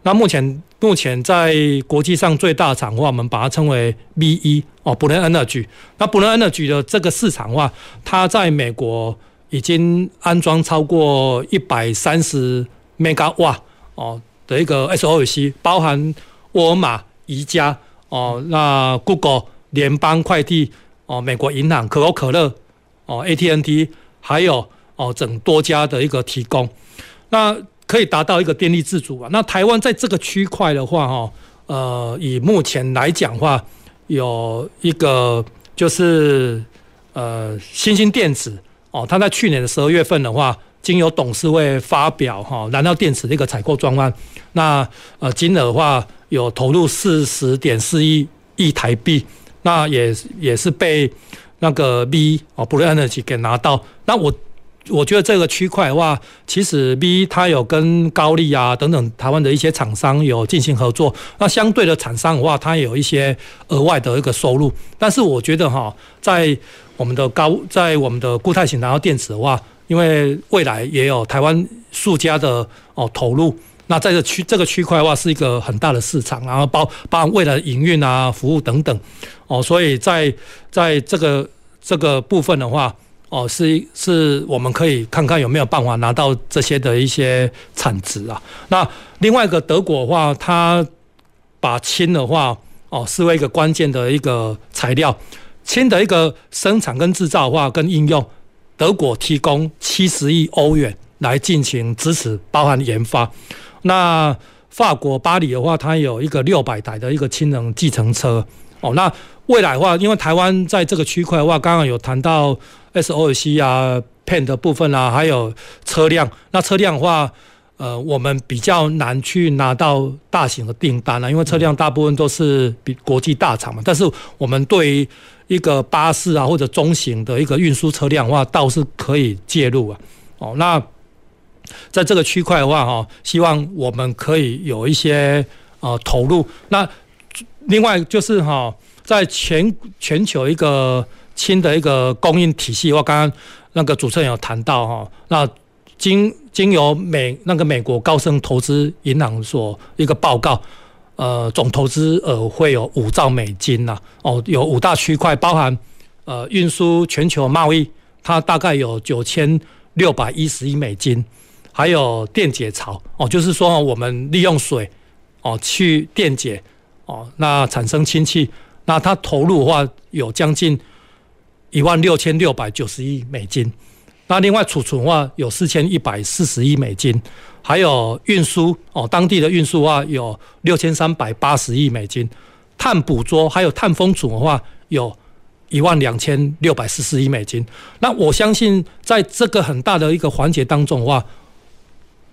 那目前目前在国际上最大厂的话，我们把它称为 B1 哦，Bloom Energy。那 Bloom Energy 的这个市场的话，它在美国已经安装超过一百三十 mega 瓦哦。的一个 S O C，包含沃尔玛、宜家哦，那 Google、联邦快递哦，美国银行、可口可乐哦，AT&T 还有哦，整多家的一个提供，那可以达到一个电力自主啊。那台湾在这个区块的话，哈，呃，以目前来讲话，有一个就是呃，新兴电子哦，它在去年的十二月份的话。经由董事会发表哈燃料电池的一个采购专案，那呃金额的话有投入四十点四亿亿台币，那也也是被那个 B 哦 Bloom Energy 给拿到。那我我觉得这个区块的话，其实 B 它有跟高力啊等等台湾的一些厂商有进行合作，那相对的厂商的话，它有一些额外的一个收入。但是我觉得哈，在我们的高在我们的固态型燃料电池的话。因为未来也有台湾数家的哦投入，那在这区这个区块的话是一个很大的市场，然后包包含未来营运啊、服务等等哦，所以在在这个这个部分的话哦，是是我们可以看看有没有办法拿到这些的一些产值啊。那另外一个德国的话，它把氢的话哦视为一个关键的一个材料，氢的一个生产跟制造的话跟应用。德国提供七十亿欧元来进行支持，包含研发。那法国巴黎的话，它有一个六百台的一个氢能计程车。哦，那未来的话，因为台湾在这个区块的话，刚刚有谈到 S O C 啊、，pen 的部分啊，还有车辆。那车辆的话，呃，我们比较难去拿到大型的订单了，因为车辆大部分都是比国际大厂嘛。但是我们对于一个巴士啊，或者中型的一个运输车辆的话，倒是可以介入啊。哦，那在这个区块的话，哈，希望我们可以有一些呃投入。那另外就是哈，在全全球一个氢的一个供应体系我，刚刚那个主持人有谈到哈，那经经由美那个美国高盛投资银行所一个报告。呃，总投资额会有五兆美金呐、哦，有五大区块，包含呃运输、全球贸易，它大概有九千六百一十亿美金，还有电解槽，哦，就是说我们利用水哦去电解哦，那产生氢气，那它投入的话有将近一万六千六百九十亿美金，那另外储存的话有四千一百四十亿美金。还有运输哦，当地的运输的话有六千三百八十亿美金，碳捕捉还有碳封存的话有一万两千六百四十亿美金。那我相信在这个很大的一个环节当中的话，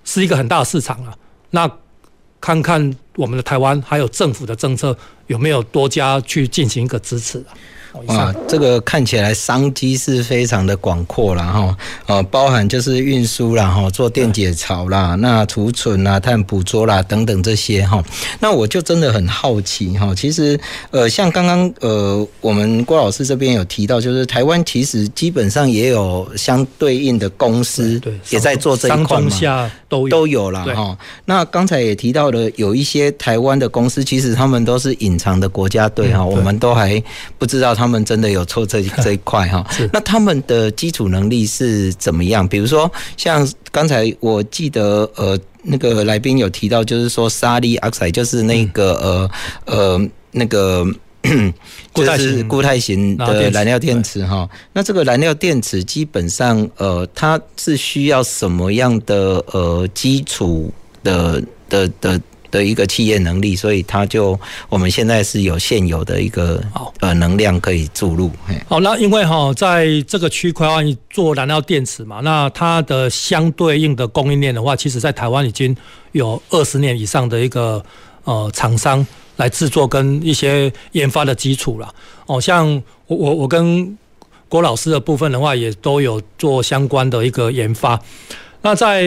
是一个很大的市场啊。那看看我们的台湾还有政府的政策有没有多加去进行一个支持。哇，这个看起来商机是非常的广阔了哈，呃，包含就是运输啦哈，做电解槽啦，那储存啦、碳捕捉啦等等这些哈，那我就真的很好奇哈，其实呃，像刚刚呃，我们郭老师这边有提到，就是台湾其实基本上也有相对应的公司，也在做这一块嘛，都都有了哈。那刚才也提到了，有一些台湾的公司，其实他们都是隐藏的国家队哈，我们都还不知道。他们真的有做这 这一块哈，那他们的基础能力是怎么样？比如说，像刚才我记得呃，那个来宾有提到，就是说沙利阿塞就是那个呃呃那个 就是固态型的燃料电池哈。那这个燃料电池基本上呃，它是需要什么样的呃基础的的的的一个企业能力，所以它就我们现在是有现有的一个呃能量可以注入。好，那因为哈，在这个区块做燃料电池嘛，那它的相对应的供应链的话，其实在台湾已经有二十年以上的一个呃厂商来制作跟一些研发的基础了。哦，像我我我跟郭老师的部分的话，也都有做相关的一个研发。那在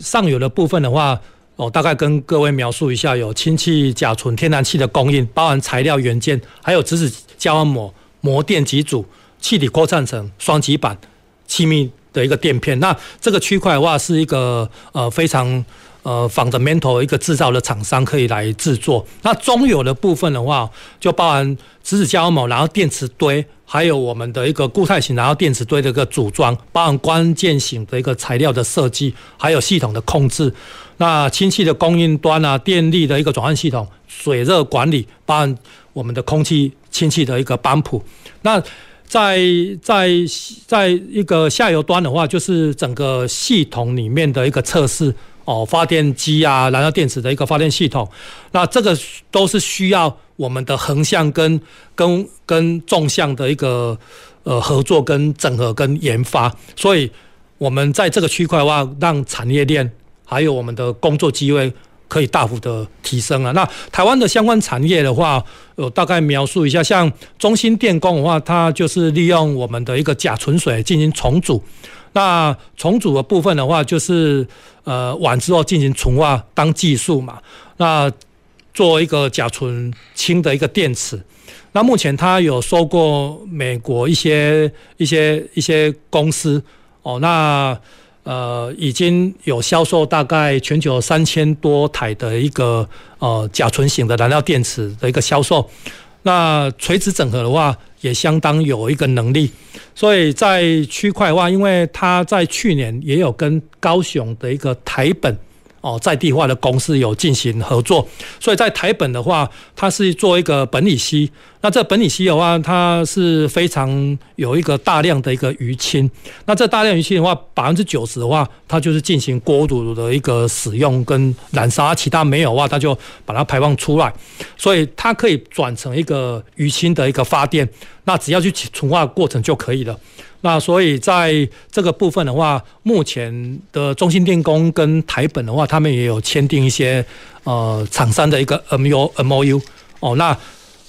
上游的部分的话，哦，大概跟各位描述一下，有氢气、甲醇、天然气的供应，包含材料元件，还有质子胶膜、膜电机组、气体扩散层、双极板、气密的一个垫片。那这个区块的话，是一个呃非常呃 fundamental 一个制造的厂商可以来制作。那中游的部分的话，就包含质子胶膜，然后电池堆。还有我们的一个固态型，然后电池堆的一个组装，包含关键型的一个材料的设计，还有系统的控制。那氢气的供应端啊，电力的一个转换系统，水热管理，包含我们的空气氢气的一个帮浦。那在在在一个下游端的话，就是整个系统里面的一个测试哦，发电机啊，燃料电池的一个发电系统。那这个都是需要。我们的横向跟跟跟纵向的一个呃合作跟整合跟研发，所以我们在这个区块的话，让产业链还有我们的工作机会可以大幅的提升啊。那台湾的相关产业的话，我大概描述一下，像中芯电工的话，它就是利用我们的一个甲醇水进行重组，那重组的部分的话，就是呃完之后进行纯化当技术嘛，那。做一个甲醇氢的一个电池，那目前它有收过美国一些一些一些公司哦，那呃已经有销售大概全球三千多台的一个呃甲醇型的燃料电池的一个销售，那垂直整合的话也相当有一个能力，所以在区块化，因为它在去年也有跟高雄的一个台本。哦，在地化的公司有进行合作，所以在台本的话，它是做一个苯乙烯。那这苯乙烯的话，它是非常有一个大量的一个余氢。那这大量余氢的话，百分之九十的话，它就是进行锅炉的一个使用跟燃烧，其他没有的话，它就把它排放出来。所以它可以转成一个余氢的一个发电。那只要去纯化过程就可以了。那所以在这个部分的话，目前的中心电工跟台本的话，他们也有签订一些呃厂商的一个 M U M O U 哦，那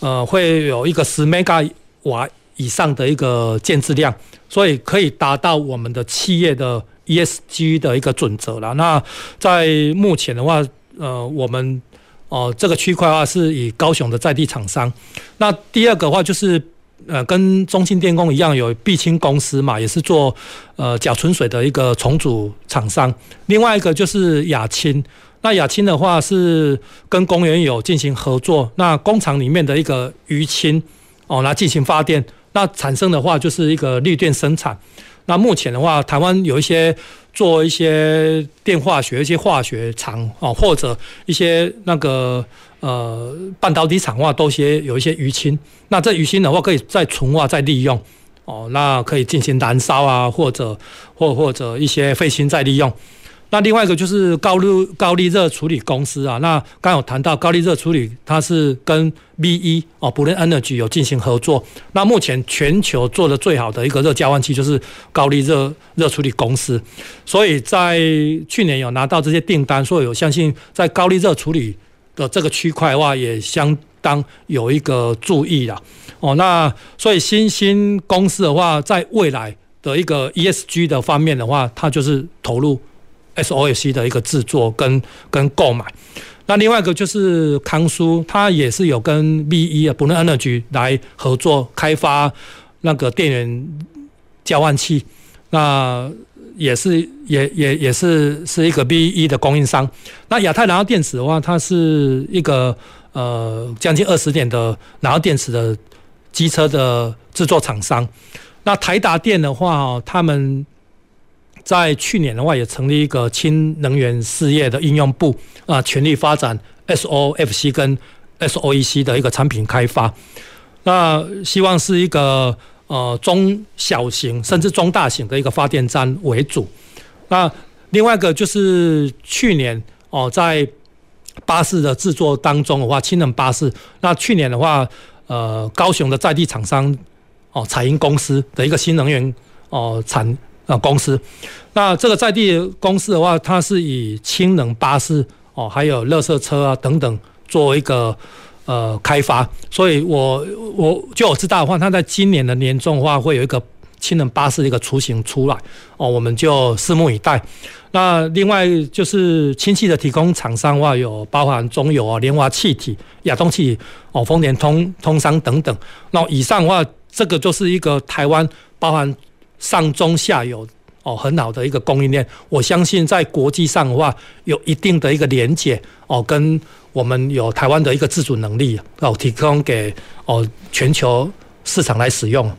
呃会有一个十 mega 瓦以上的一个建置量，所以可以达到我们的企业的 E S G 的一个准则了。那在目前的话，呃，我们哦、这个区块的话是以高雄的在地厂商。那第二个的话就是。呃，跟中兴电工一样，有碧清公司嘛，也是做呃甲醇水的一个重组厂商。另外一个就是亚青，那亚青的话是跟公园有进行合作，那工厂里面的一个余氢哦，来进行发电，那产生的话就是一个绿电生产。那目前的话，台湾有一些做一些电化学、一些化学厂啊，或者一些那个。呃，半导体厂的话都些有一些余氢，那这余氢的话可以再纯化再利用哦，那可以进行燃烧啊，或者或或者一些废氢再利用。那另外一个就是高热高力热处理公司啊，那刚有谈到高力热处理，它是跟 BE 哦，Bloom Energy 有进行合作。那目前全球做的最好的一个热交换器就是高力热热处理公司，所以在去年有拿到这些订单，所以我相信在高力热处理。的这个区块的话，也相当有一个注意啦。哦，那所以新兴公司的话，在未来的一个 ESG 的方面的话，它就是投入 S O S C 的一个制作跟跟购买。那另外一个就是康叔，他也是有跟 BE 啊，Bloom Energy 来合作开发那个电源交换器。那也是也也也是是一个 BE 的供应商。那亚太燃料电池的话，它是一个呃将近二十年的燃料电池的机车的制作厂商。那台达电的话，他们在去年的话也成立一个氢能源事业的应用部啊，全力发展 SOFC 跟 SOEC 的一个产品开发。那希望是一个。呃，中小型甚至中大型的一个发电站为主。那另外一个就是去年哦，在巴士的制作当中的话，氢能巴士。那去年的话，呃，高雄的在地厂商哦，彩英公司的一个新能源哦产呃公司。那这个在地公司的话，它是以氢能巴士哦，还有垃圾车啊等等作为一个呃开发。所以我我就我知道的话，它在今年的年中的话，会有一个氢能巴士的一个雏形出来哦，我们就拭目以待。那另外就是氢气的提供厂商的话，有包含中油啊、联华气体、亚东气体哦、丰田通通商等等。那以上的话，这个就是一个台湾包含上中下游哦很好的一个供应链。我相信在国际上的话，有一定的一个连接哦，跟我们有台湾的一个自主能力哦，提供给哦全球市场来使用。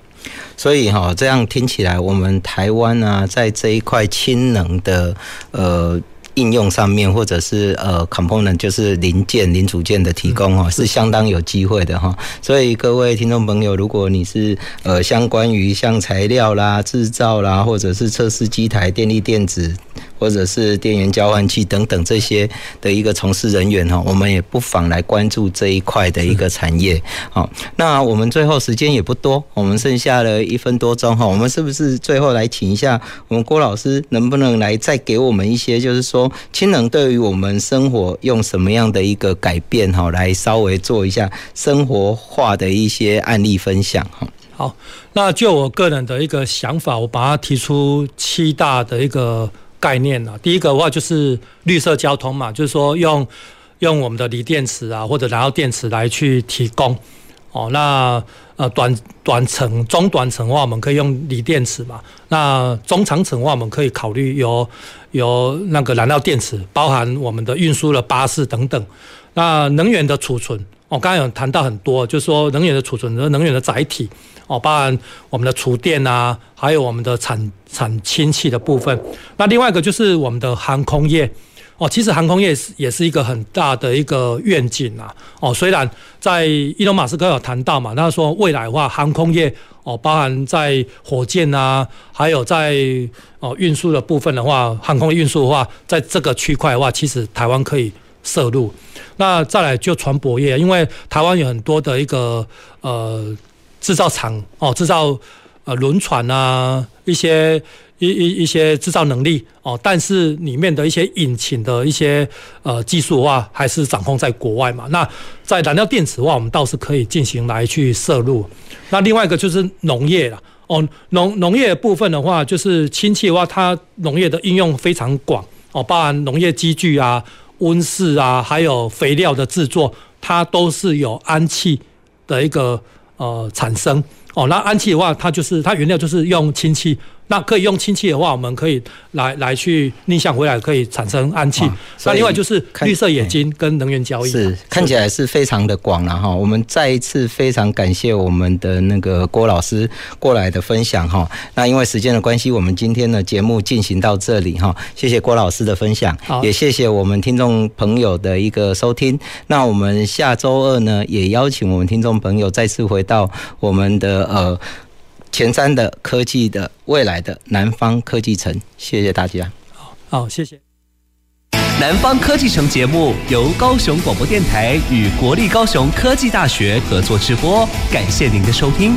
所以哈，这样听起来，我们台湾啊，在这一块氢能的呃应用上面，或者是呃 component 就是零件、零组件的提供哈，是相当有机会的哈。所以各位听众朋友，如果你是呃相关于像材料啦、制造啦，或者是测试机台、电力电子。或者是电源交换器等等这些的一个从事人员哈，我们也不妨来关注这一块的一个产业。好，那我们最后时间也不多，我们剩下了一分多钟哈，我们是不是最后来请一下我们郭老师，能不能来再给我们一些，就是说氢能对于我们生活用什么样的一个改变哈，来稍微做一下生活化的一些案例分享哈。好，那就我个人的一个想法，我把它提出七大的一个。概念啊，第一个的话就是绿色交通嘛，就是说用用我们的锂电池啊，或者燃料电池来去提供哦。那呃短短程、中短程的话，我们可以用锂电池嘛。那中长程的话，我们可以考虑有有那个燃料电池，包含我们的运输的巴士等等。那能源的储存，我刚刚有谈到很多，就是说能源的储存和能源的载体。哦，包含我们的厨电啊，还有我们的产产氢气的部分。那另外一个就是我们的航空业。哦，其实航空业是也是一个很大的一个愿景啊。哦，虽然在伊隆马斯克有谈到嘛，他说未来的话，航空业哦，包含在火箭啊，还有在哦运输的部分的话，航空运输的话，在这个区块的话，其实台湾可以涉入。那再来就船舶业，因为台湾有很多的一个呃。制造厂哦，制造呃轮船啊，一些一一一些制造能力哦，但是里面的一些引擎的一些呃技术的话，还是掌控在国外嘛。那在燃料电池的话，我们倒是可以进行来去摄入。那另外一个就是农业了哦，农农业部分的话，就是氢气的话，它农业的应用非常广哦，包含农业机具啊、温室啊，还有肥料的制作，它都是有氨气的一个。呃，产生哦，那氨气的话，它就是它原料就是用氢气。那可以用氢气的话，我们可以来来去逆向回来，可以产生氨气。那另外就是绿色冶金跟能源交易，是看起来是非常的广了哈。我们再一次非常感谢我们的那个郭老师过来的分享哈。那因为时间的关系，我们今天的节目进行到这里哈。谢谢郭老师的分享，也谢谢我们听众朋友的一个收听。那我们下周二呢，也邀请我们听众朋友再次回到我们的呃。前瞻的科技的未来的南方科技城，谢谢大家。好，好，谢谢。南方科技城节目由高雄广播电台与国立高雄科技大学合作直播，感谢您的收听。